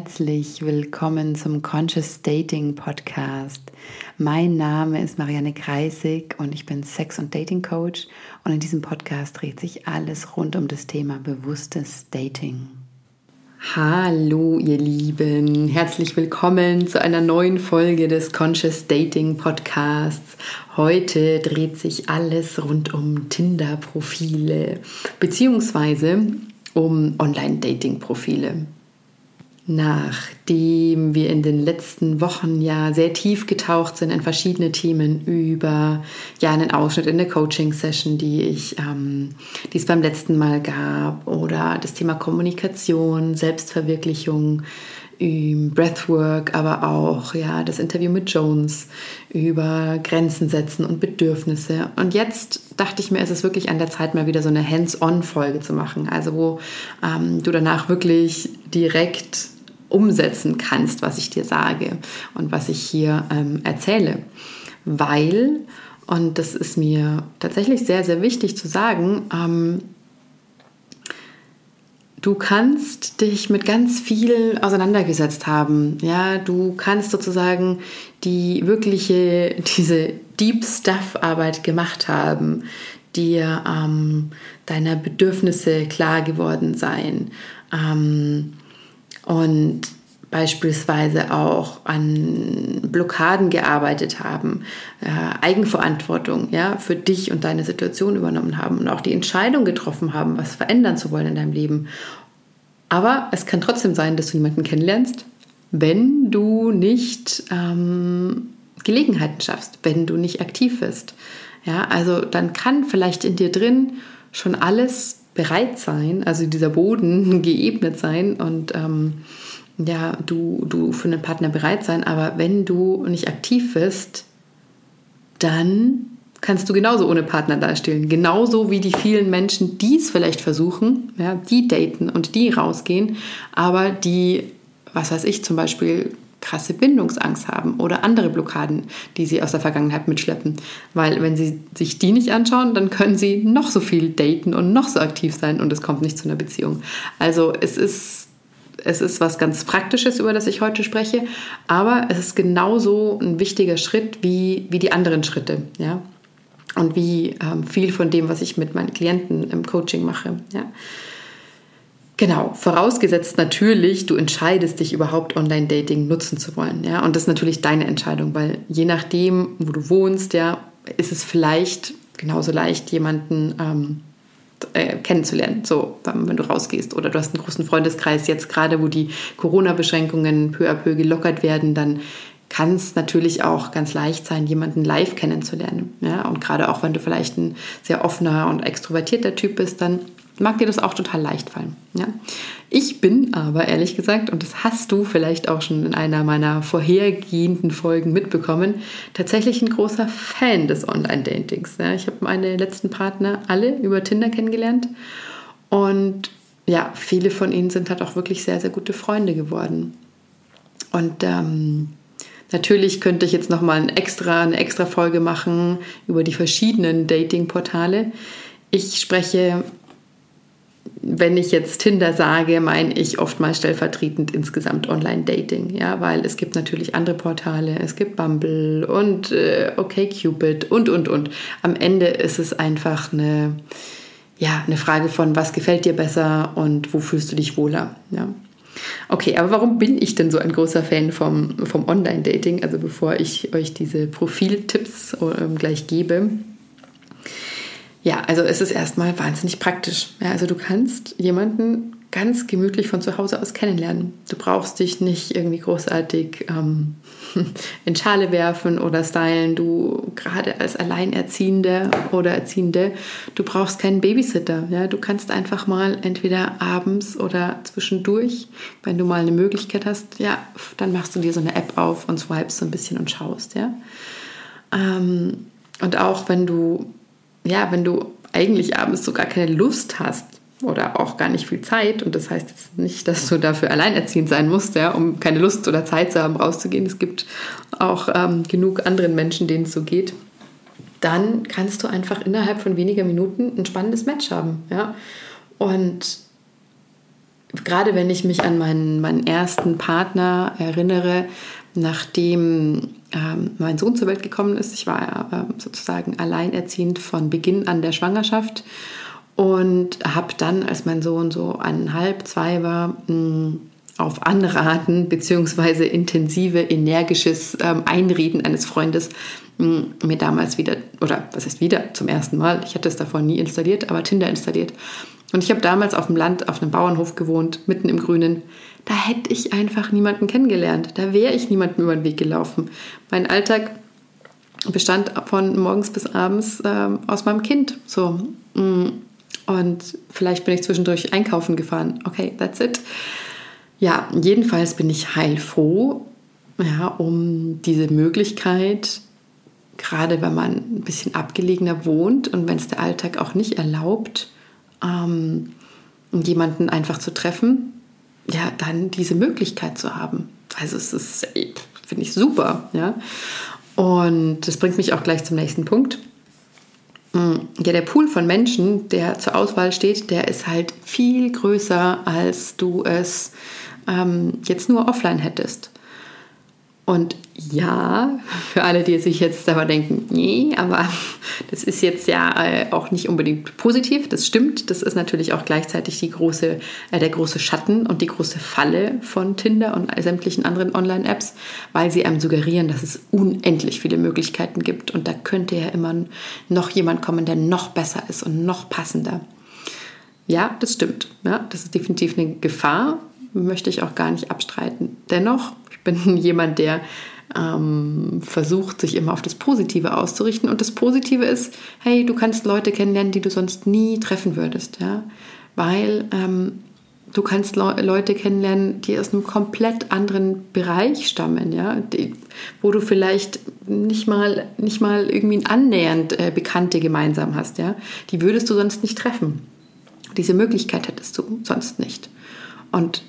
herzlich willkommen zum Conscious Dating Podcast. Mein Name ist Marianne Kreisig und ich bin Sex- und Dating Coach und in diesem Podcast dreht sich alles rund um das Thema bewusstes Dating. Hallo ihr Lieben, herzlich willkommen zu einer neuen Folge des Conscious Dating Podcasts. Heute dreht sich alles rund um Tinder-Profile beziehungsweise um Online-Dating-Profile. Nachdem wir in den letzten Wochen ja sehr tief getaucht sind in verschiedene Themen über ja einen Ausschnitt in der Coaching-Session, die ich, ähm, die es beim letzten Mal gab, oder das Thema Kommunikation, Selbstverwirklichung, Breathwork, aber auch ja das Interview mit Jones über Grenzen setzen und Bedürfnisse. Und jetzt dachte ich mir, es ist wirklich an der Zeit, mal wieder so eine Hands-on-Folge zu machen. Also wo ähm, du danach wirklich direkt umsetzen kannst, was ich dir sage und was ich hier ähm, erzähle. Weil, und das ist mir tatsächlich sehr, sehr wichtig zu sagen, ähm, Du kannst dich mit ganz viel auseinandergesetzt haben. Ja, du kannst sozusagen die wirkliche, diese Deep Stuff Arbeit gemacht haben, dir ähm, deiner Bedürfnisse klar geworden sein ähm, und beispielsweise auch an Blockaden gearbeitet haben, äh, Eigenverantwortung ja, für dich und deine Situation übernommen haben und auch die Entscheidung getroffen haben, was verändern zu wollen in deinem Leben. Aber es kann trotzdem sein, dass du jemanden kennenlernst, wenn du nicht ähm, Gelegenheiten schaffst, wenn du nicht aktiv bist. Ja, also dann kann vielleicht in dir drin schon alles bereit sein, also dieser Boden geebnet sein und ähm, ja, du, du für einen Partner bereit sein, aber wenn du nicht aktiv bist, dann kannst du genauso ohne Partner dastehen. Genauso wie die vielen Menschen, die es vielleicht versuchen, ja, die daten und die rausgehen, aber die, was weiß ich, zum Beispiel krasse Bindungsangst haben oder andere Blockaden, die sie aus der Vergangenheit mitschleppen. Weil wenn sie sich die nicht anschauen, dann können sie noch so viel daten und noch so aktiv sein und es kommt nicht zu einer Beziehung. Also es ist es ist was ganz Praktisches, über das ich heute spreche, aber es ist genauso ein wichtiger Schritt wie, wie die anderen Schritte, ja. Und wie ähm, viel von dem, was ich mit meinen Klienten im Coaching mache, ja. Genau, vorausgesetzt natürlich, du entscheidest dich überhaupt Online-Dating nutzen zu wollen, ja. Und das ist natürlich deine Entscheidung, weil je nachdem, wo du wohnst, ja, ist es vielleicht genauso leicht, jemanden ähm, äh, kennenzulernen, so wenn du rausgehst. Oder du hast einen großen Freundeskreis jetzt gerade, wo die Corona-Beschränkungen peu à peu gelockert werden, dann kann es natürlich auch ganz leicht sein, jemanden live kennenzulernen. Ja? Und gerade auch wenn du vielleicht ein sehr offener und extrovertierter Typ bist, dann mag dir das auch total leicht fallen. Ja? Ich bin aber ehrlich gesagt, und das hast du vielleicht auch schon in einer meiner vorhergehenden Folgen mitbekommen, tatsächlich ein großer Fan des Online-Datings. Ja? Ich habe meine letzten Partner alle über Tinder kennengelernt und ja, viele von ihnen sind halt auch wirklich sehr, sehr gute Freunde geworden. Und ähm, Natürlich könnte ich jetzt noch mal ein extra, eine extra Folge machen über die verschiedenen Dating-Portale. Ich spreche wenn ich jetzt Tinder sage, meine ich oftmals stellvertretend insgesamt Online-Dating, ja, weil es gibt natürlich andere Portale, es gibt Bumble und äh, OkCupid und und und. Am Ende ist es einfach eine, ja, eine Frage von, was gefällt dir besser und wo fühlst du dich wohler, ja. Okay, aber warum bin ich denn so ein großer Fan vom, vom Online-Dating? Also bevor ich euch diese Profiltipps äh, gleich gebe, ja, also es ist erstmal wahnsinnig praktisch. Ja, also du kannst jemanden ganz gemütlich von zu Hause aus kennenlernen. Du brauchst dich nicht irgendwie großartig ähm, in Schale werfen oder stylen. Du gerade als Alleinerziehende oder Erziehende, du brauchst keinen Babysitter. Ja, du kannst einfach mal entweder abends oder zwischendurch, wenn du mal eine Möglichkeit hast, ja, dann machst du dir so eine App auf und swipest so ein bisschen und schaust. Ja, ähm, und auch wenn du ja, wenn du eigentlich abends so gar keine Lust hast oder auch gar nicht viel Zeit, und das heißt jetzt nicht, dass du dafür alleinerziehend sein musst, ja, um keine Lust oder Zeit zu haben, rauszugehen. Es gibt auch ähm, genug anderen Menschen, denen es so geht. Dann kannst du einfach innerhalb von weniger Minuten ein spannendes Match haben. Ja? Und gerade wenn ich mich an meinen, meinen ersten Partner erinnere, nachdem ähm, mein Sohn zur Welt gekommen ist, ich war äh, sozusagen alleinerziehend von Beginn an der Schwangerschaft und habe dann, als mein Sohn so eineinhalb, zwei war, mh, auf Anraten bzw. intensive, energisches ähm, Einreden eines Freundes mh, mir damals wieder, oder was heißt wieder, zum ersten Mal, ich hatte es davor nie installiert, aber Tinder installiert. Und ich habe damals auf dem Land, auf einem Bauernhof gewohnt, mitten im Grünen. Da hätte ich einfach niemanden kennengelernt. Da wäre ich niemandem über den Weg gelaufen. Mein Alltag bestand von morgens bis abends ähm, aus meinem Kind. So. Mm. Und vielleicht bin ich zwischendurch einkaufen gefahren. Okay, that's it. Ja, jedenfalls bin ich heilfroh, ja, um diese Möglichkeit, gerade wenn man ein bisschen abgelegener wohnt und wenn es der Alltag auch nicht erlaubt, ähm, jemanden einfach zu treffen, ja, dann diese Möglichkeit zu haben. Also es ist, finde ich super, ja. Und das bringt mich auch gleich zum nächsten Punkt. Mm, ja, der Pool von Menschen, der zur Auswahl steht, der ist halt viel größer, als du es ähm, jetzt nur offline hättest. Und ja, für alle, die sich jetzt aber denken, nee, aber das ist jetzt ja äh, auch nicht unbedingt positiv, das stimmt. Das ist natürlich auch gleichzeitig die große, äh, der große Schatten und die große Falle von Tinder und sämtlichen anderen Online-Apps, weil sie einem suggerieren, dass es unendlich viele Möglichkeiten gibt. Und da könnte ja immer noch jemand kommen, der noch besser ist und noch passender. Ja, das stimmt. Ja, das ist definitiv eine Gefahr, möchte ich auch gar nicht abstreiten. Dennoch bin jemand, der ähm, versucht, sich immer auf das Positive auszurichten. Und das Positive ist, hey, du kannst Leute kennenlernen, die du sonst nie treffen würdest, ja, weil ähm, du kannst Le Leute kennenlernen, die aus einem komplett anderen Bereich stammen, ja, die, wo du vielleicht nicht mal, nicht mal irgendwie annähernd äh, Bekannte gemeinsam hast, ja, die würdest du sonst nicht treffen. Diese Möglichkeit hättest du sonst nicht. Und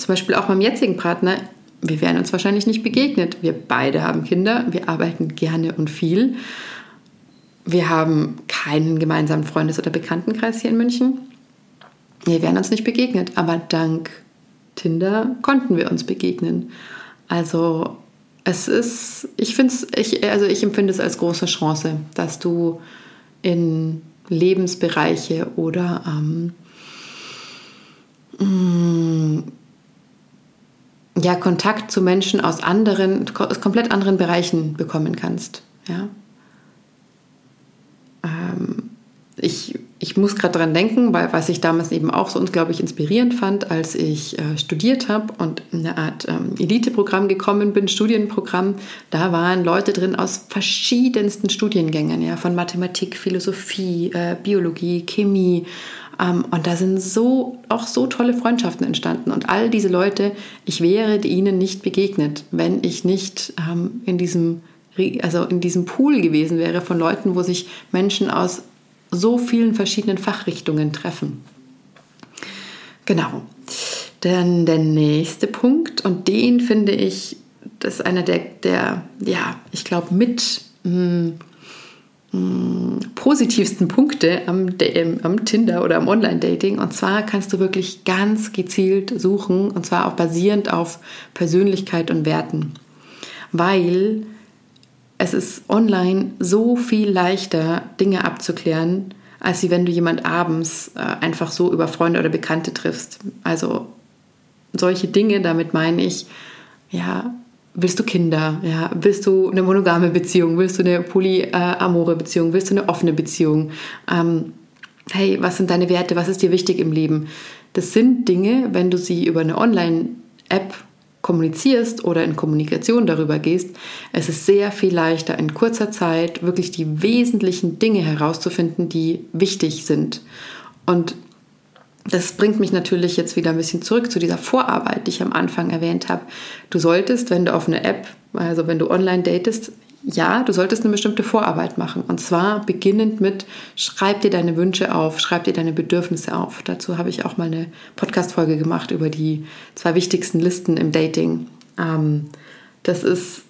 zum Beispiel auch meinem jetzigen Partner, wir wären uns wahrscheinlich nicht begegnet. Wir beide haben Kinder, wir arbeiten gerne und viel. Wir haben keinen gemeinsamen Freundes- oder Bekanntenkreis hier in München. Wir wären uns nicht begegnet, aber dank Tinder konnten wir uns begegnen. Also es ist, ich finde ich, also ich empfinde es als große Chance, dass du in Lebensbereiche oder ähm, ja, Kontakt zu Menschen aus anderen, aus komplett anderen Bereichen bekommen kannst. Ja? Ähm, ich, ich muss gerade daran denken, weil was ich damals eben auch so unglaublich inspirierend fand, als ich äh, studiert habe und in eine Art ähm, Eliteprogramm gekommen bin, Studienprogramm, da waren Leute drin aus verschiedensten Studiengängen, ja, von Mathematik, Philosophie, äh, Biologie, Chemie, und da sind so auch so tolle Freundschaften entstanden. Und all diese Leute, ich wäre ihnen nicht begegnet, wenn ich nicht ähm, in diesem also in diesem Pool gewesen wäre von Leuten, wo sich Menschen aus so vielen verschiedenen Fachrichtungen treffen. Genau. Dann der nächste Punkt, und den finde ich, das ist einer der, der ja, ich glaube, mit mh, hm, positivsten Punkte am, am Tinder oder am Online-Dating. Und zwar kannst du wirklich ganz gezielt suchen, und zwar auch basierend auf Persönlichkeit und Werten. Weil es ist online so viel leichter, Dinge abzuklären, als wenn du jemand abends äh, einfach so über Freunde oder Bekannte triffst. Also solche Dinge, damit meine ich, ja, willst du Kinder? Ja? Willst du eine monogame Beziehung? Willst du eine polyamore Beziehung? Willst du eine offene Beziehung? Ähm, hey, was sind deine Werte? Was ist dir wichtig im Leben? Das sind Dinge, wenn du sie über eine Online-App kommunizierst oder in Kommunikation darüber gehst, es ist sehr viel leichter in kurzer Zeit wirklich die wesentlichen Dinge herauszufinden, die wichtig sind. Und das bringt mich natürlich jetzt wieder ein bisschen zurück zu dieser Vorarbeit, die ich am Anfang erwähnt habe. Du solltest, wenn du auf eine App, also wenn du online datest, ja, du solltest eine bestimmte Vorarbeit machen. Und zwar beginnend mit, schreib dir deine Wünsche auf, schreib dir deine Bedürfnisse auf. Dazu habe ich auch mal eine Podcast-Folge gemacht über die zwei wichtigsten Listen im Dating. Ähm, das ist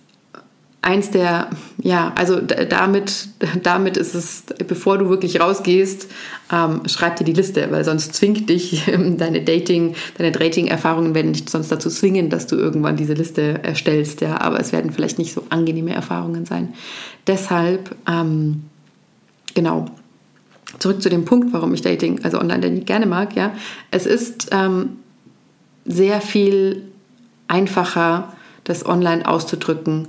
eins der, ja, also damit, damit ist es, bevor du wirklich rausgehst, ähm, schreib dir die Liste, weil sonst zwingt dich deine Dating, deine Dating-Erfahrungen werden dich sonst dazu zwingen, dass du irgendwann diese Liste erstellst, ja, aber es werden vielleicht nicht so angenehme Erfahrungen sein. Deshalb, ähm, genau, zurück zu dem Punkt, warum ich Dating, also Online-Dating gerne mag, ja, es ist ähm, sehr viel einfacher, das online auszudrücken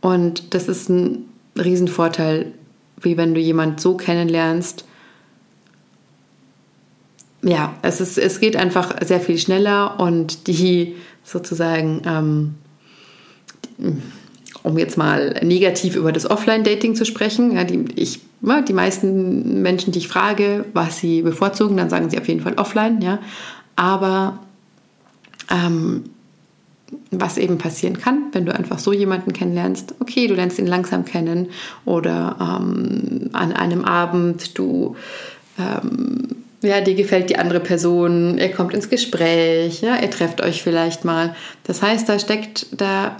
und das ist ein Riesenvorteil, wie wenn du jemand so kennenlernst. Ja, es, ist, es geht einfach sehr viel schneller und die sozusagen, ähm, um jetzt mal negativ über das Offline-Dating zu sprechen, ja, die, ich, ja, die meisten Menschen, die ich frage, was sie bevorzugen, dann sagen sie auf jeden Fall offline, ja. Aber ähm, was eben passieren kann, wenn du einfach so jemanden kennenlernst. Okay, du lernst ihn langsam kennen oder ähm, an einem Abend du ähm, ja, dir gefällt die andere Person, ihr kommt ins Gespräch, ja, ihr trefft euch vielleicht mal. Das heißt, da steckt da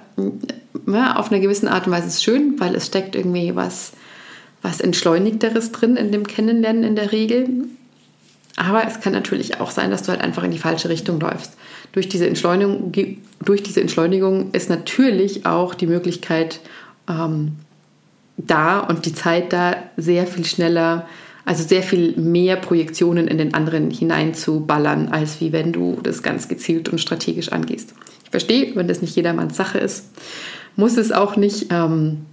ja, auf eine gewisse Art und Weise ist schön, weil es steckt irgendwie was, was Entschleunigteres drin in dem Kennenlernen in der Regel. Aber es kann natürlich auch sein, dass du halt einfach in die falsche Richtung läufst. Durch diese Entschleunigung, durch diese Entschleunigung ist natürlich auch die Möglichkeit ähm, da und die Zeit da, sehr viel schneller, also sehr viel mehr Projektionen in den anderen hineinzuballern, als wie wenn du das ganz gezielt und strategisch angehst. Ich verstehe, wenn das nicht jedermanns Sache ist, muss es auch nicht. Ähm,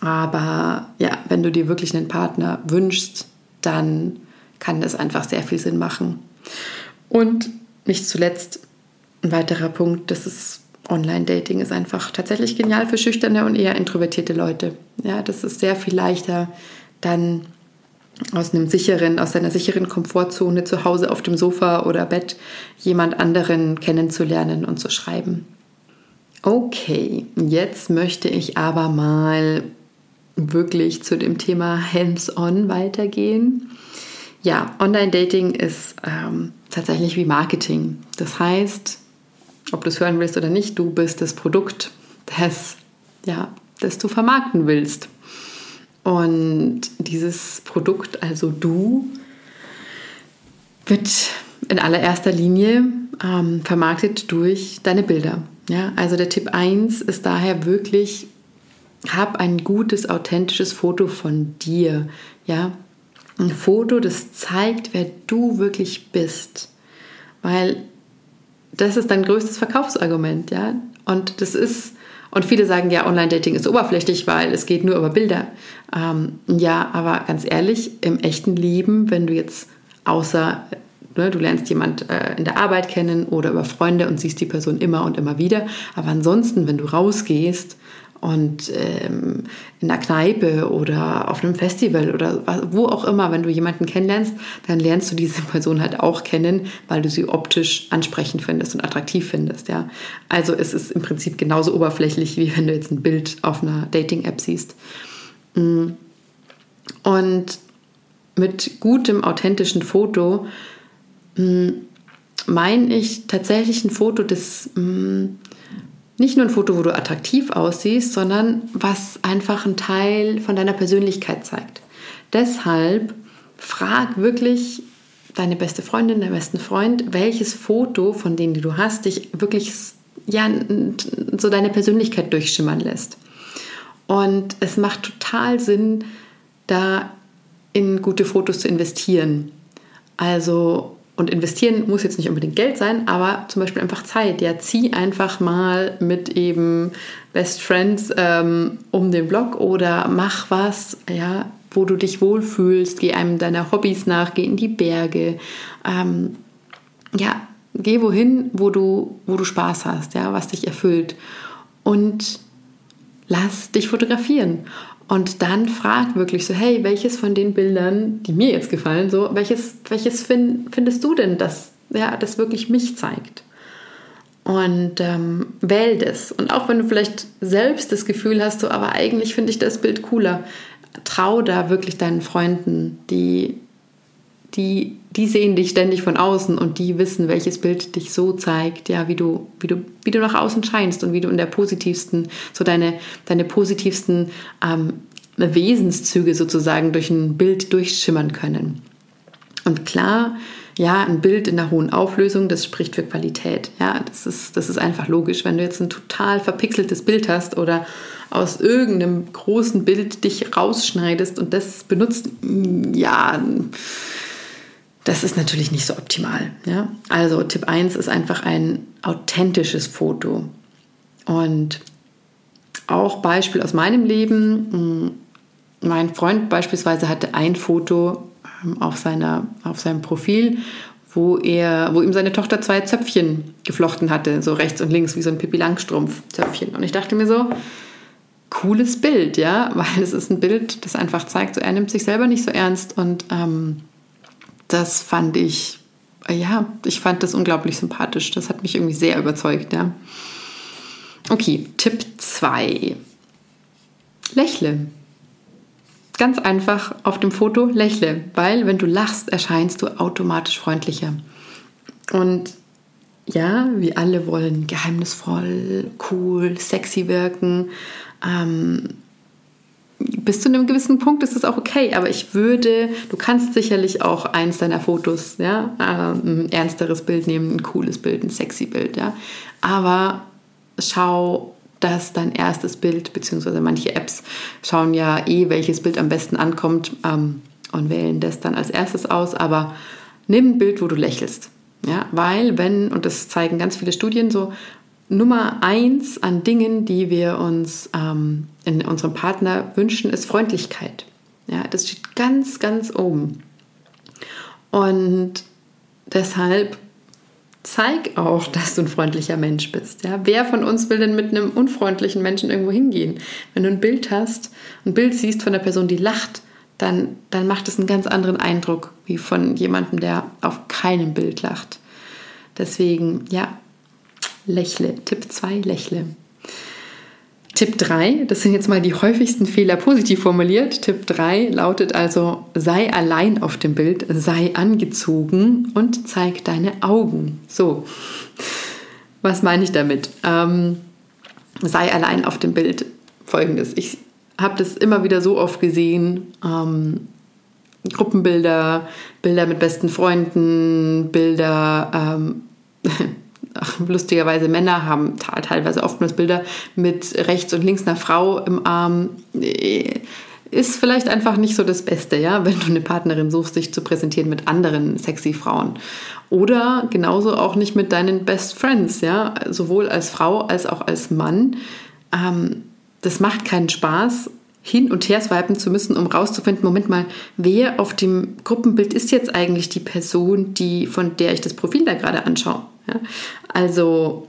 aber ja, wenn du dir wirklich einen Partner wünschst, dann kann das einfach sehr viel Sinn machen. Und nicht zuletzt ein weiterer Punkt, das ist Online-Dating ist einfach tatsächlich genial für schüchterne und eher introvertierte Leute. Ja, das ist sehr viel leichter, dann aus einem sicheren, aus einer sicheren Komfortzone zu Hause auf dem Sofa oder Bett jemand anderen kennenzulernen und zu schreiben. Okay, jetzt möchte ich aber mal wirklich zu dem Thema Hands-on weitergehen. Ja, Online-Dating ist ähm, tatsächlich wie Marketing. Das heißt, ob du es hören willst oder nicht, du bist das Produkt, das, ja, das du vermarkten willst. Und dieses Produkt, also du, wird in allererster Linie ähm, vermarktet durch deine Bilder. Ja, also der Tipp 1 ist daher wirklich, hab ein gutes, authentisches Foto von dir. Ja, ein Foto, das zeigt, wer du wirklich bist. Weil das ist dein größtes Verkaufsargument, ja. Und das ist, und viele sagen ja, Online-Dating ist oberflächlich, weil es geht nur über Bilder. Ähm, ja, aber ganz ehrlich, im echten Leben, wenn du jetzt außer, ne, du lernst jemand äh, in der Arbeit kennen oder über Freunde und siehst die Person immer und immer wieder, aber ansonsten, wenn du rausgehst, und ähm, in der Kneipe oder auf einem Festival oder wo auch immer, wenn du jemanden kennenlernst, dann lernst du diese Person halt auch kennen, weil du sie optisch ansprechend findest und attraktiv findest. Ja? Also es ist im Prinzip genauso oberflächlich, wie wenn du jetzt ein Bild auf einer Dating-App siehst. Mm. Und mit gutem, authentischen Foto mm, meine ich tatsächlich ein Foto, das mm, nicht nur ein Foto, wo du attraktiv aussiehst, sondern was einfach ein Teil von deiner Persönlichkeit zeigt. Deshalb frag wirklich deine beste Freundin, deinen besten Freund, welches Foto von denen, die du hast, dich wirklich ja, so deine Persönlichkeit durchschimmern lässt. Und es macht total Sinn, da in gute Fotos zu investieren. Also und investieren muss jetzt nicht unbedingt Geld sein, aber zum Beispiel einfach Zeit. Ja, zieh einfach mal mit eben Best Friends ähm, um den Block oder mach was, ja, wo du dich wohlfühlst. Geh einem deiner Hobbys nach, geh in die Berge. Ähm, ja, geh wohin, wo du, wo du Spaß hast, ja, was dich erfüllt. Und lass dich fotografieren. Und dann frag wirklich so, hey, welches von den Bildern, die mir jetzt gefallen, so, welches, welches find, findest du denn, dass ja, das wirklich mich zeigt? Und ähm, wähl das. Und auch wenn du vielleicht selbst das Gefühl hast, so, aber eigentlich finde ich das Bild cooler, trau da wirklich deinen Freunden, die, die, die sehen dich ständig von außen und die wissen, welches Bild dich so zeigt, ja, wie du, wie du, wie du nach außen scheinst und wie du in der positivsten, so deine, deine positivsten ähm, Wesenszüge sozusagen durch ein Bild durchschimmern können. Und klar, ja, ein Bild in der hohen Auflösung, das spricht für Qualität. Ja, das ist, das ist einfach logisch. Wenn du jetzt ein total verpixeltes Bild hast oder aus irgendeinem großen Bild dich rausschneidest und das benutzt, ja, das ist natürlich nicht so optimal. Ja? Also Tipp 1 ist einfach ein authentisches Foto. Und auch Beispiel aus meinem Leben. Mein Freund beispielsweise hatte ein Foto ähm, auf, seiner, auf seinem Profil, wo, er, wo ihm seine Tochter zwei Zöpfchen geflochten hatte, so rechts und links, wie so ein Pippi Langstrumpf-Zöpfchen. Und ich dachte mir so, cooles Bild, ja, weil es ist ein Bild, das einfach zeigt, so er nimmt sich selber nicht so ernst und ähm, das fand ich, ja, ich fand das unglaublich sympathisch. Das hat mich irgendwie sehr überzeugt, ja. Okay, Tipp 2. Lächle. Ganz einfach auf dem Foto lächle, weil wenn du lachst, erscheinst du automatisch freundlicher. Und ja, wir alle wollen geheimnisvoll, cool, sexy wirken. Ähm, bis zu einem gewissen Punkt ist es auch okay, aber ich würde, du kannst sicherlich auch eins deiner Fotos, ja, ein ernsteres Bild nehmen, ein cooles Bild, ein sexy Bild, ja, aber schau, dass dein erstes Bild, beziehungsweise manche Apps schauen ja eh, welches Bild am besten ankommt ähm, und wählen das dann als erstes aus, aber nimm ein Bild, wo du lächelst, ja, weil wenn, und das zeigen ganz viele Studien so, Nummer eins an Dingen, die wir uns ähm, in unserem Partner wünschen, ist Freundlichkeit. Ja, das steht ganz, ganz oben. Und deshalb zeig auch, dass du ein freundlicher Mensch bist. Ja? Wer von uns will denn mit einem unfreundlichen Menschen irgendwo hingehen? Wenn du ein Bild hast, ein Bild siehst von einer Person, die lacht, dann, dann macht es einen ganz anderen Eindruck wie von jemandem, der auf keinem Bild lacht. Deswegen, ja, lächle. Tipp 2, lächle. Tipp 3, das sind jetzt mal die häufigsten Fehler positiv formuliert. Tipp 3 lautet also, sei allein auf dem Bild, sei angezogen und zeig deine Augen. So, was meine ich damit? Ähm, sei allein auf dem Bild. Folgendes, ich habe das immer wieder so oft gesehen. Ähm, Gruppenbilder, Bilder mit besten Freunden, Bilder ähm, lustigerweise Männer haben teilweise oftmals Bilder mit rechts und links einer Frau im Arm. Ist vielleicht einfach nicht so das Beste, ja, wenn du eine Partnerin suchst, dich zu präsentieren mit anderen sexy Frauen. Oder genauso auch nicht mit deinen Best Friends, ja, sowohl als Frau als auch als Mann. Ähm, das macht keinen Spaß, hin und her swipen zu müssen, um rauszufinden, Moment mal, wer auf dem Gruppenbild ist jetzt eigentlich die Person, die, von der ich das Profil da gerade anschaue. Ja? Also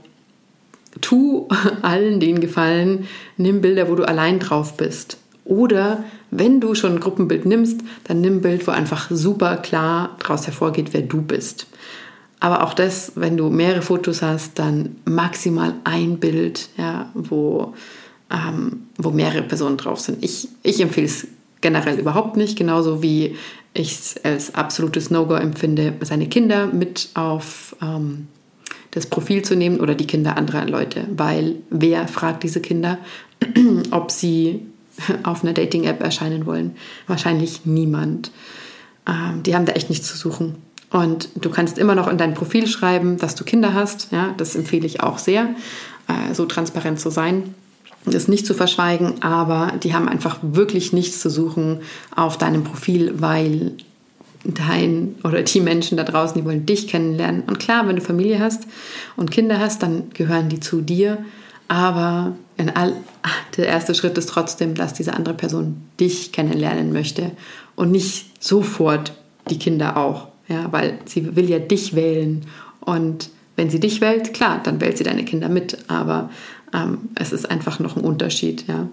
tu allen den Gefallen, nimm Bilder, wo du allein drauf bist. Oder wenn du schon ein Gruppenbild nimmst, dann nimm ein Bild, wo einfach super klar daraus hervorgeht, wer du bist. Aber auch das, wenn du mehrere Fotos hast, dann maximal ein Bild, ja, wo, ähm, wo mehrere Personen drauf sind. Ich, ich empfehle es generell überhaupt nicht, genauso wie ich es als absolutes No-Go empfinde, seine Kinder mit auf ähm, das Profil zu nehmen oder die Kinder anderer Leute, weil wer fragt diese Kinder, ob sie auf einer Dating-App erscheinen wollen? Wahrscheinlich niemand. Ähm, die haben da echt nichts zu suchen. Und du kannst immer noch in dein Profil schreiben, dass du Kinder hast. Ja, das empfehle ich auch sehr, äh, so transparent zu sein, das nicht zu verschweigen. Aber die haben einfach wirklich nichts zu suchen auf deinem Profil, weil dein oder die Menschen da draußen, die wollen dich kennenlernen. Und klar, wenn du Familie hast und Kinder hast, dann gehören die zu dir. Aber all, der erste Schritt ist trotzdem, dass diese andere Person dich kennenlernen möchte und nicht sofort die Kinder auch. Ja, weil sie will ja dich wählen. Und wenn sie dich wählt, klar, dann wählt sie deine Kinder mit. Aber ähm, es ist einfach noch ein Unterschied. Ja.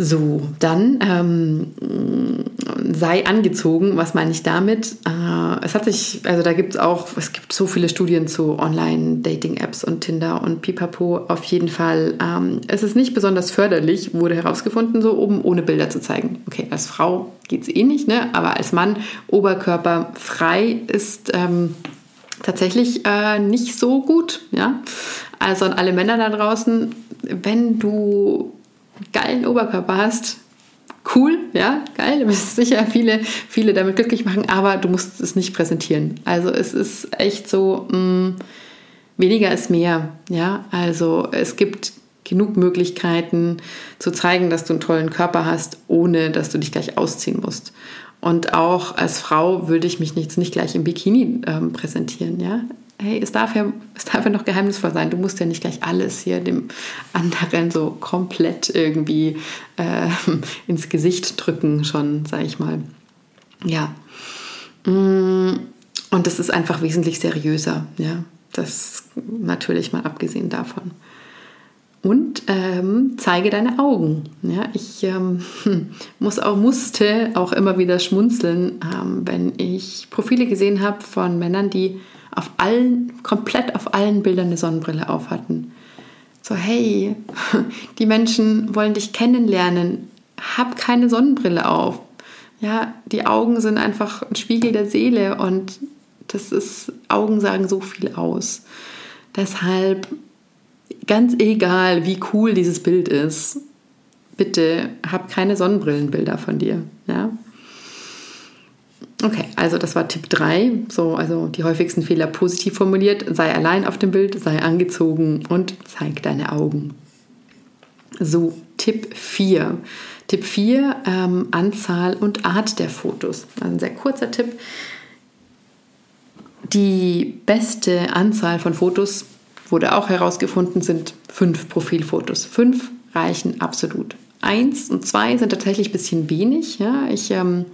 So, dann ähm, sei angezogen. Was meine ich damit? Äh, es hat sich, also da gibt es auch, es gibt so viele Studien zu Online-Dating-Apps und Tinder und Pipapo. Auf jeden Fall, ähm, es ist nicht besonders förderlich, wurde herausgefunden, so oben ohne Bilder zu zeigen. Okay, als Frau geht es eh nicht, ne? aber als Mann Oberkörper frei ist ähm, tatsächlich äh, nicht so gut. Ja? Also an alle Männer da draußen, wenn du geilen Oberkörper hast, cool, ja, geil, du wirst sicher viele, viele damit glücklich machen, aber du musst es nicht präsentieren. Also es ist echt so, mh, mm, weniger ist mehr, ja, also es gibt genug Möglichkeiten zu zeigen, dass du einen tollen Körper hast, ohne dass du dich gleich ausziehen musst. Und auch als Frau würde ich mich nicht, nicht gleich im Bikini ähm, präsentieren, ja hey, es darf, ja, es darf ja noch geheimnisvoll sein. Du musst ja nicht gleich alles hier dem anderen so komplett irgendwie äh, ins Gesicht drücken, schon, sag ich mal. Ja. Mm, und das ist einfach wesentlich seriöser, ja. Das natürlich mal abgesehen davon. Und ähm, zeige deine Augen. Ja, ich ähm, muss auch, musste auch immer wieder schmunzeln, ähm, wenn ich Profile gesehen habe von Männern, die auf allen, komplett auf allen Bildern eine Sonnenbrille auf hatten. So, hey, die Menschen wollen dich kennenlernen, hab keine Sonnenbrille auf. Ja, die Augen sind einfach ein Spiegel der Seele und das ist, Augen sagen so viel aus. Deshalb, ganz egal, wie cool dieses Bild ist, bitte hab keine Sonnenbrillenbilder von dir. Ja? Okay, also das war Tipp 3. So, also die häufigsten Fehler positiv formuliert. Sei allein auf dem Bild, sei angezogen und zeig deine Augen. So, Tipp 4. Tipp 4, ähm, Anzahl und Art der Fotos. Also ein sehr kurzer Tipp. Die beste Anzahl von Fotos wurde auch herausgefunden, sind fünf Profilfotos. Fünf reichen absolut. Eins und zwei sind tatsächlich ein bisschen wenig. Ja, ich ähm,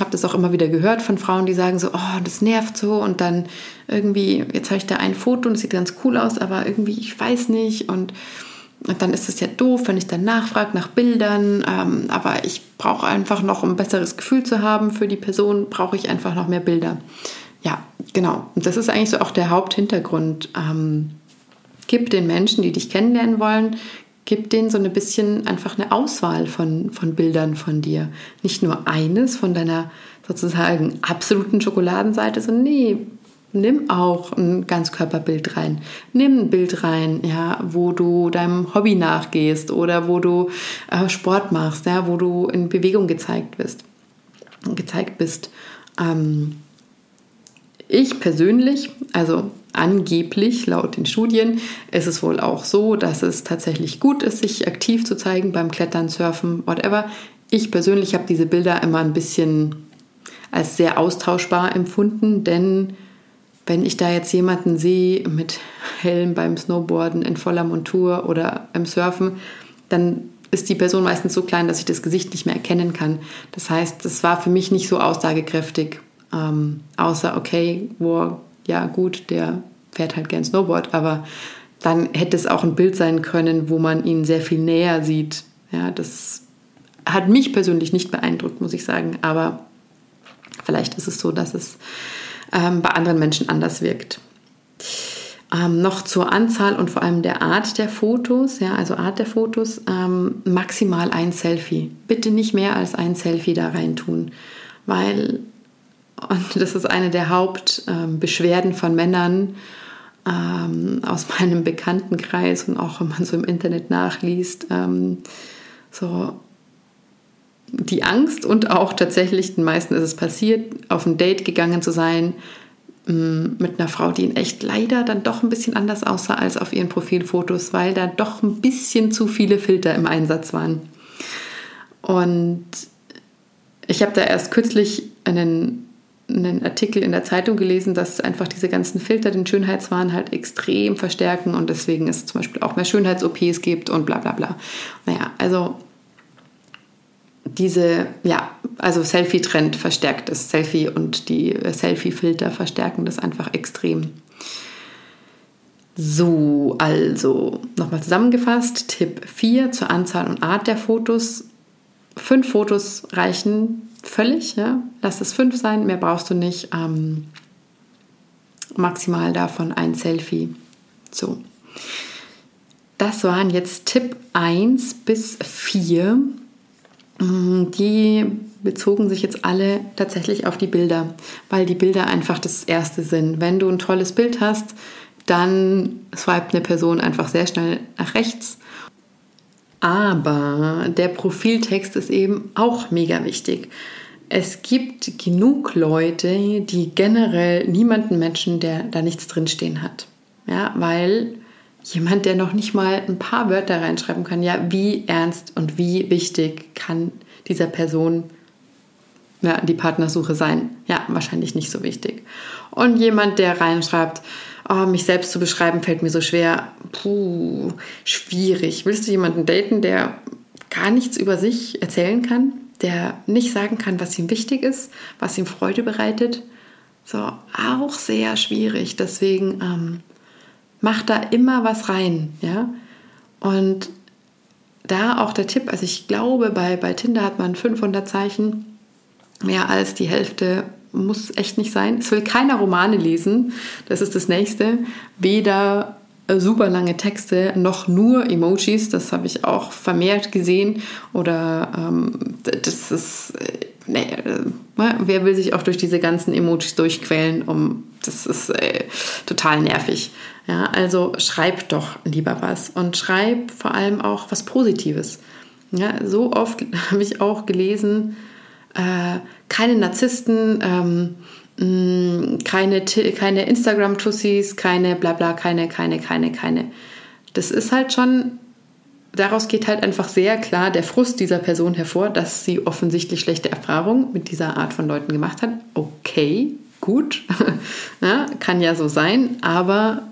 habe das auch immer wieder gehört von Frauen, die sagen so, oh, das nervt so und dann irgendwie, jetzt habe ich da ein Foto und es sieht ganz cool aus, aber irgendwie, ich weiß nicht und, und dann ist es ja doof, wenn ich dann nachfrage nach Bildern, ähm, aber ich brauche einfach noch, um ein besseres Gefühl zu haben für die Person, brauche ich einfach noch mehr Bilder. Ja, genau. Und das ist eigentlich so auch der Haupthintergrund. Ähm, gib den Menschen, die dich kennenlernen wollen, gib denen so ein bisschen einfach eine Auswahl von, von Bildern von dir. Nicht nur eines von deiner sozusagen absoluten Schokoladenseite, sondern nee, nimm auch ein Ganzkörperbild rein. Nimm ein Bild rein, ja, wo du deinem Hobby nachgehst oder wo du äh, Sport machst, ja, wo du in Bewegung gezeigt bist. Gezeigt bist. Ähm, ich persönlich, also angeblich laut den Studien, ist es wohl auch so, dass es tatsächlich gut ist, sich aktiv zu zeigen beim Klettern, Surfen, whatever. Ich persönlich habe diese Bilder immer ein bisschen als sehr austauschbar empfunden, denn wenn ich da jetzt jemanden sehe mit Helm beim Snowboarden in voller Montur oder im Surfen, dann ist die Person meistens so klein, dass ich das Gesicht nicht mehr erkennen kann. Das heißt, das war für mich nicht so aussagekräftig, ähm, außer, okay, wo, ja gut, der fährt halt gern Snowboard, aber dann hätte es auch ein Bild sein können, wo man ihn sehr viel näher sieht. Ja, das hat mich persönlich nicht beeindruckt, muss ich sagen, aber vielleicht ist es so, dass es ähm, bei anderen Menschen anders wirkt. Ähm, noch zur Anzahl und vor allem der Art der Fotos, ja, also Art der Fotos, ähm, maximal ein Selfie. Bitte nicht mehr als ein Selfie da rein tun, weil und das ist eine der Hauptbeschwerden ähm, von Männern ähm, aus meinem Bekanntenkreis und auch wenn man so im Internet nachliest. Ähm, so die Angst und auch tatsächlich, den meisten ist es passiert, auf ein Date gegangen zu sein mm, mit einer Frau, die in echt leider dann doch ein bisschen anders aussah als auf ihren Profilfotos, weil da doch ein bisschen zu viele Filter im Einsatz waren. Und ich habe da erst kürzlich einen einen Artikel in der Zeitung gelesen, dass einfach diese ganzen Filter den Schönheitswahn halt extrem verstärken und deswegen es zum Beispiel auch mehr Schönheits-OPs gibt und bla bla bla. Naja, also diese, ja, also Selfie-Trend verstärkt es. Selfie und die Selfie-Filter verstärken das einfach extrem. So, also nochmal zusammengefasst. Tipp 4 zur Anzahl und Art der Fotos. Fünf Fotos reichen völlig. Ja? Lass es fünf sein, mehr brauchst du nicht. Ähm, maximal davon ein Selfie. So. Das waren jetzt Tipp 1 bis 4. Mm, die bezogen sich jetzt alle tatsächlich auf die Bilder, weil die Bilder einfach das Erste sind. Wenn du ein tolles Bild hast, dann swipet eine Person einfach sehr schnell nach rechts. Aber der Profiltext ist eben auch mega wichtig. Es gibt genug Leute, die generell niemanden matchen, der da nichts drinstehen hat. Ja, weil jemand, der noch nicht mal ein paar Wörter reinschreiben kann, ja, wie ernst und wie wichtig kann dieser Person ja, die Partnersuche sein? Ja, wahrscheinlich nicht so wichtig. Und jemand, der reinschreibt, oh, mich selbst zu beschreiben, fällt mir so schwer. Puh, schwierig. Willst du jemanden daten, der gar nichts über sich erzählen kann? Der nicht sagen kann, was ihm wichtig ist, was ihm Freude bereitet? So, auch sehr schwierig. Deswegen ähm, mach da immer was rein, ja. Und da auch der Tipp, also ich glaube, bei, bei Tinder hat man 500 Zeichen, mehr als die Hälfte muss echt nicht sein. Es will keiner Romane lesen, das ist das nächste. Weder äh, super lange Texte noch nur Emojis, das habe ich auch vermehrt gesehen. Oder ähm, das ist, äh, nee, äh, ne, wer will sich auch durch diese ganzen Emojis durchquälen, um, das ist äh, total nervig. Ja, also schreib doch lieber was und schreib vor allem auch was Positives. Ja, so oft habe ich auch gelesen, äh, keine Narzissten, ähm, mh, keine, keine Instagram-Tussis, keine Blabla, keine, keine, keine, keine. Das ist halt schon, daraus geht halt einfach sehr klar der Frust dieser Person hervor, dass sie offensichtlich schlechte Erfahrungen mit dieser Art von Leuten gemacht hat. Okay, gut, ja, kann ja so sein, aber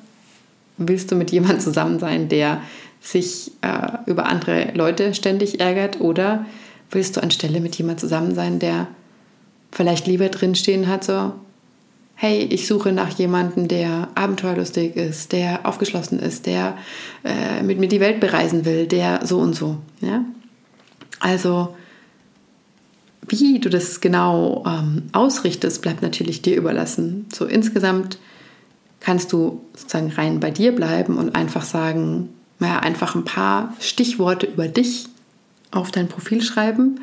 willst du mit jemandem zusammen sein, der sich äh, über andere Leute ständig ärgert oder willst du anstelle mit jemand zusammen sein, der vielleicht lieber drinstehen hat, so, hey, ich suche nach jemandem, der abenteuerlustig ist, der aufgeschlossen ist, der äh, mit mir die Welt bereisen will, der so und so. Ja? Also, wie du das genau ähm, ausrichtest, bleibt natürlich dir überlassen. So insgesamt kannst du sozusagen rein bei dir bleiben und einfach sagen, naja, einfach ein paar Stichworte über dich auf dein Profil schreiben.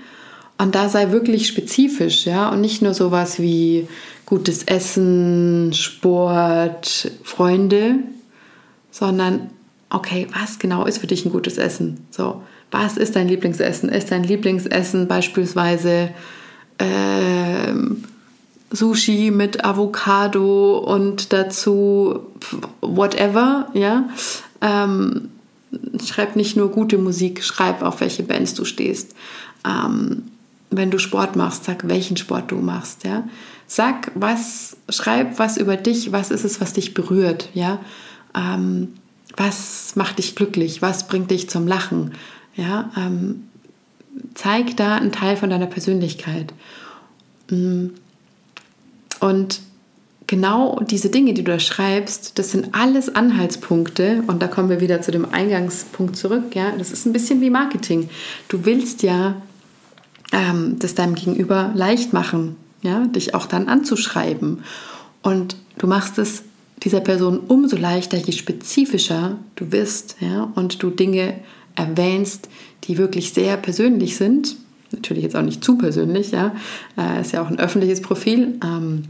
Und da sei wirklich spezifisch, ja, und nicht nur sowas wie gutes Essen, Sport, Freunde, sondern okay, was genau ist für dich ein gutes Essen? So, was ist dein Lieblingsessen? Ist dein Lieblingsessen beispielsweise äh, Sushi mit Avocado und dazu whatever, ja? Ähm, schreib nicht nur gute Musik, schreib auf welche Bands du stehst. Ähm, wenn du Sport machst, sag, welchen Sport du machst, ja. Sag, was, schreib was über dich, was ist es, was dich berührt, ja. Ähm, was macht dich glücklich, was bringt dich zum Lachen, ja. Ähm, zeig da einen Teil von deiner Persönlichkeit. Mm. Und genau diese Dinge, die du da schreibst, das sind alles Anhaltspunkte und da kommen wir wieder zu dem Eingangspunkt zurück. Ja, das ist ein bisschen wie Marketing. Du willst ja ähm, das deinem Gegenüber leicht machen, ja, dich auch dann anzuschreiben und du machst es dieser Person umso leichter, je spezifischer du bist, ja, und du Dinge erwähnst, die wirklich sehr persönlich sind. Natürlich jetzt auch nicht zu persönlich, ja, äh, ist ja auch ein öffentliches Profil. Ähm,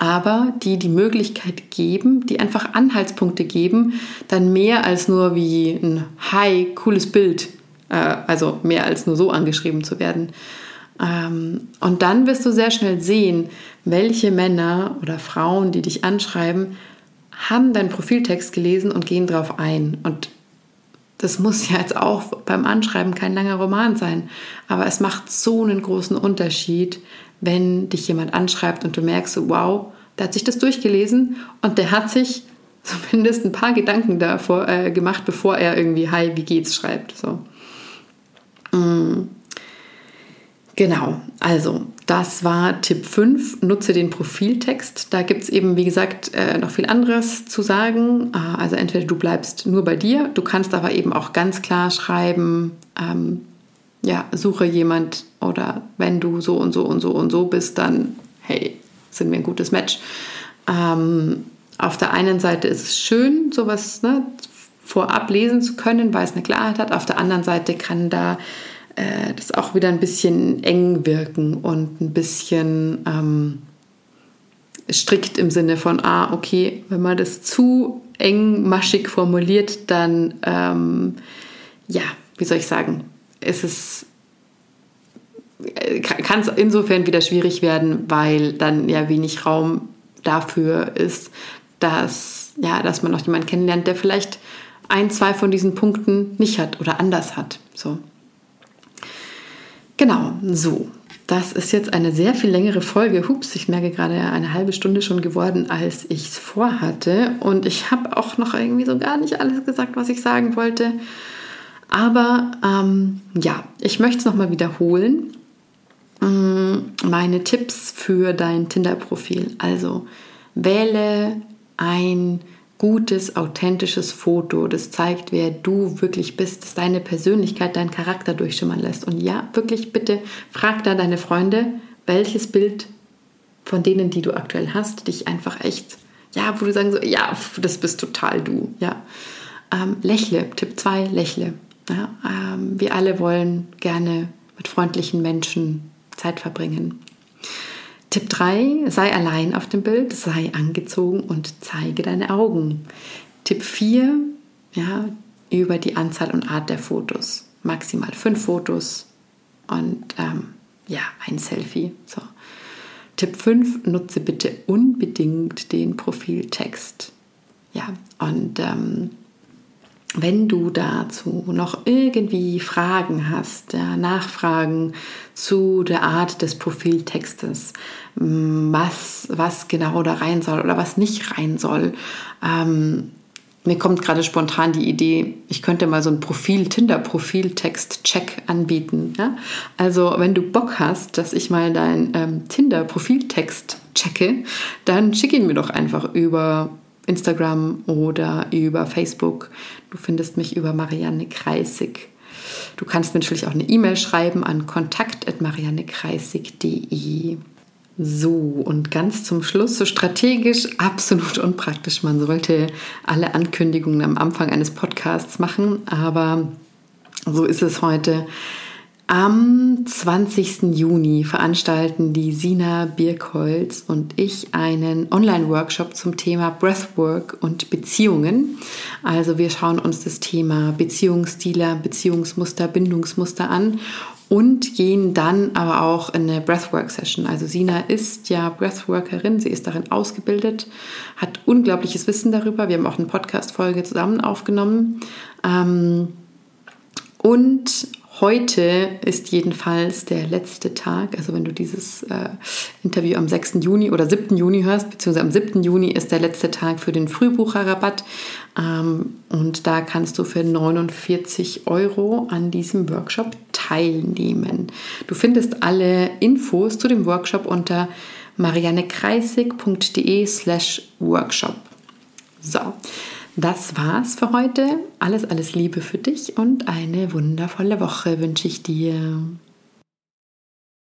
aber die die Möglichkeit geben, die einfach Anhaltspunkte geben, dann mehr als nur wie ein Hi, cooles Bild, äh, also mehr als nur so angeschrieben zu werden. Ähm, und dann wirst du sehr schnell sehen, welche Männer oder Frauen, die dich anschreiben, haben deinen Profiltext gelesen und gehen drauf ein. Und das muss ja jetzt auch beim Anschreiben kein langer Roman sein, aber es macht so einen großen Unterschied, wenn dich jemand anschreibt und du merkst, wow, der hat sich das durchgelesen und der hat sich zumindest ein paar Gedanken davor äh, gemacht, bevor er irgendwie Hi, wie geht's schreibt. So. Mm. Genau, also das war Tipp 5, nutze den Profiltext. Da gibt es eben, wie gesagt, äh, noch viel anderes zu sagen. Äh, also entweder du bleibst nur bei dir, du kannst aber eben auch ganz klar schreiben, ähm, ja, suche jemand oder wenn du so und so und so und so bist, dann, hey, sind wir ein gutes Match. Ähm, auf der einen Seite ist es schön, sowas ne, vorab lesen zu können, weil es eine Klarheit hat. Auf der anderen Seite kann da äh, das auch wieder ein bisschen eng wirken und ein bisschen ähm, strikt im Sinne von, ah, okay, wenn man das zu engmaschig formuliert, dann, ähm, ja, wie soll ich sagen, ist es äh, kann es insofern wieder schwierig werden, weil dann ja wenig Raum dafür ist, dass, ja, dass man noch jemanden kennenlernt, der vielleicht ein, zwei von diesen Punkten nicht hat oder anders hat. So. Genau, so. Das ist jetzt eine sehr viel längere Folge. Hups, ich merke gerade eine halbe Stunde schon geworden, als ich es vorhatte. Und ich habe auch noch irgendwie so gar nicht alles gesagt, was ich sagen wollte. Aber ähm, ja, ich möchte es nochmal wiederholen. Mm, meine Tipps für dein Tinder-Profil. Also wähle ein gutes, authentisches Foto, das zeigt, wer du wirklich bist, das deine Persönlichkeit, deinen Charakter durchschimmern lässt. Und ja, wirklich bitte frag da deine Freunde, welches Bild von denen, die du aktuell hast, dich einfach echt, ja, wo du sagen so, ja, das bist total du, ja. Ähm, lächle, Tipp 2, lächle. Ja, ähm, wir alle wollen gerne mit freundlichen Menschen Zeit verbringen. Tipp 3, sei allein auf dem Bild, sei angezogen und zeige deine Augen. Tipp 4, ja, über die Anzahl und Art der Fotos. Maximal fünf Fotos und ähm, ja, ein Selfie. So. Tipp 5, nutze bitte unbedingt den Profiltext. Ja, und ähm, wenn du dazu noch irgendwie Fragen hast, ja, Nachfragen zu der Art des Profiltextes, mm, was, was genau da rein soll oder was nicht rein soll, ähm, mir kommt gerade spontan die Idee, ich könnte mal so ein Profil, Tinder-Profiltext-Check anbieten. Ja? Also, wenn du Bock hast, dass ich mal deinen ähm, Tinder-Profiltext checke, dann schick ihn mir doch einfach über Instagram oder über Facebook. Du findest mich über Marianne Kreisig. Du kannst mir natürlich auch eine E-Mail schreiben an kontakt.mariannekreisig.de. So, und ganz zum Schluss, so strategisch, absolut unpraktisch. Man sollte alle Ankündigungen am Anfang eines Podcasts machen, aber so ist es heute. Am 20. Juni veranstalten die Sina Birkholz und ich einen Online-Workshop zum Thema Breathwork und Beziehungen. Also wir schauen uns das Thema Beziehungsstile, Beziehungsmuster, Bindungsmuster an und gehen dann aber auch in eine Breathwork-Session. Also Sina ist ja Breathworkerin, sie ist darin ausgebildet, hat unglaubliches Wissen darüber. Wir haben auch eine Podcast-Folge zusammen aufgenommen. Ähm, und Heute ist jedenfalls der letzte Tag, also wenn du dieses äh, Interview am 6. Juni oder 7. Juni hörst, beziehungsweise am 7. Juni ist der letzte Tag für den Frühbucherrabatt ähm, und da kannst du für 49 Euro an diesem Workshop teilnehmen. Du findest alle Infos zu dem Workshop unter mariannekreisig.de slash workshop. So, das war's für heute. Alles, alles Liebe für dich und eine wundervolle Woche wünsche ich dir.